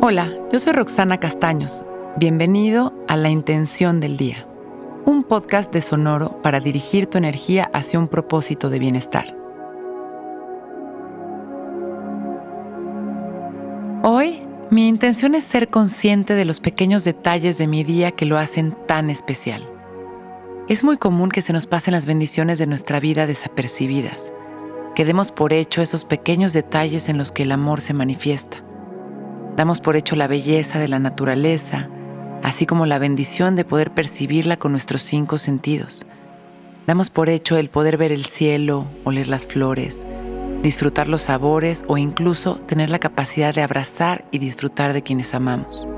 Hola, yo soy Roxana Castaños. Bienvenido a La Intención del Día, un podcast de Sonoro para dirigir tu energía hacia un propósito de bienestar. Hoy, mi intención es ser consciente de los pequeños detalles de mi día que lo hacen tan especial. Es muy común que se nos pasen las bendiciones de nuestra vida desapercibidas, que demos por hecho esos pequeños detalles en los que el amor se manifiesta Damos por hecho la belleza de la naturaleza, así como la bendición de poder percibirla con nuestros cinco sentidos. Damos por hecho el poder ver el cielo, oler las flores, disfrutar los sabores o incluso tener la capacidad de abrazar y disfrutar de quienes amamos.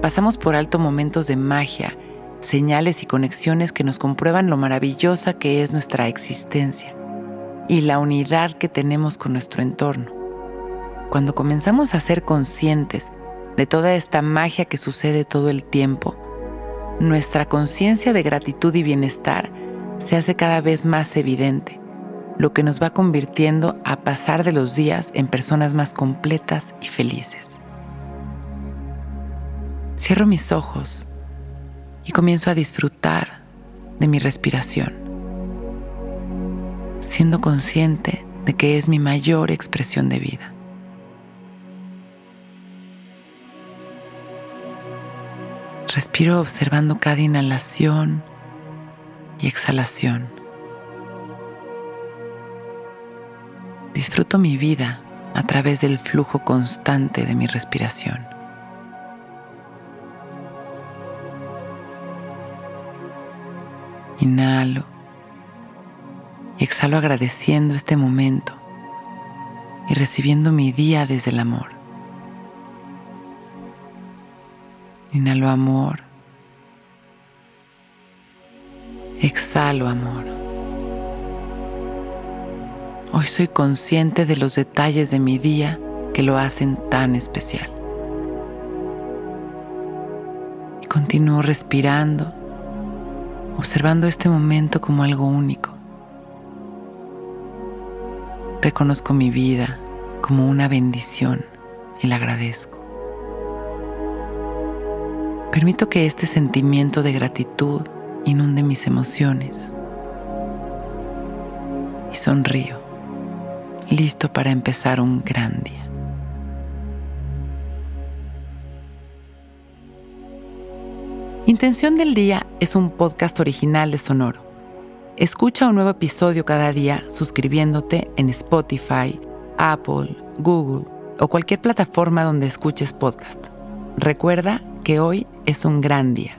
Pasamos por alto momentos de magia, señales y conexiones que nos comprueban lo maravillosa que es nuestra existencia y la unidad que tenemos con nuestro entorno. Cuando comenzamos a ser conscientes de toda esta magia que sucede todo el tiempo, nuestra conciencia de gratitud y bienestar se hace cada vez más evidente, lo que nos va convirtiendo a pasar de los días en personas más completas y felices. Cierro mis ojos y comienzo a disfrutar de mi respiración, siendo consciente de que es mi mayor expresión de vida. Respiro observando cada inhalación y exhalación. Disfruto mi vida a través del flujo constante de mi respiración. Inhalo y exhalo agradeciendo este momento y recibiendo mi día desde el amor. Inhalo amor. Exhalo amor. Hoy soy consciente de los detalles de mi día que lo hacen tan especial. Y continúo respirando, observando este momento como algo único. Reconozco mi vida como una bendición y la agradezco. Permito que este sentimiento de gratitud inunde mis emociones. Y sonrío, listo para empezar un gran día. Intención del Día es un podcast original de Sonoro. Escucha un nuevo episodio cada día suscribiéndote en Spotify, Apple, Google o cualquier plataforma donde escuches podcast. Recuerda que hoy es un gran día.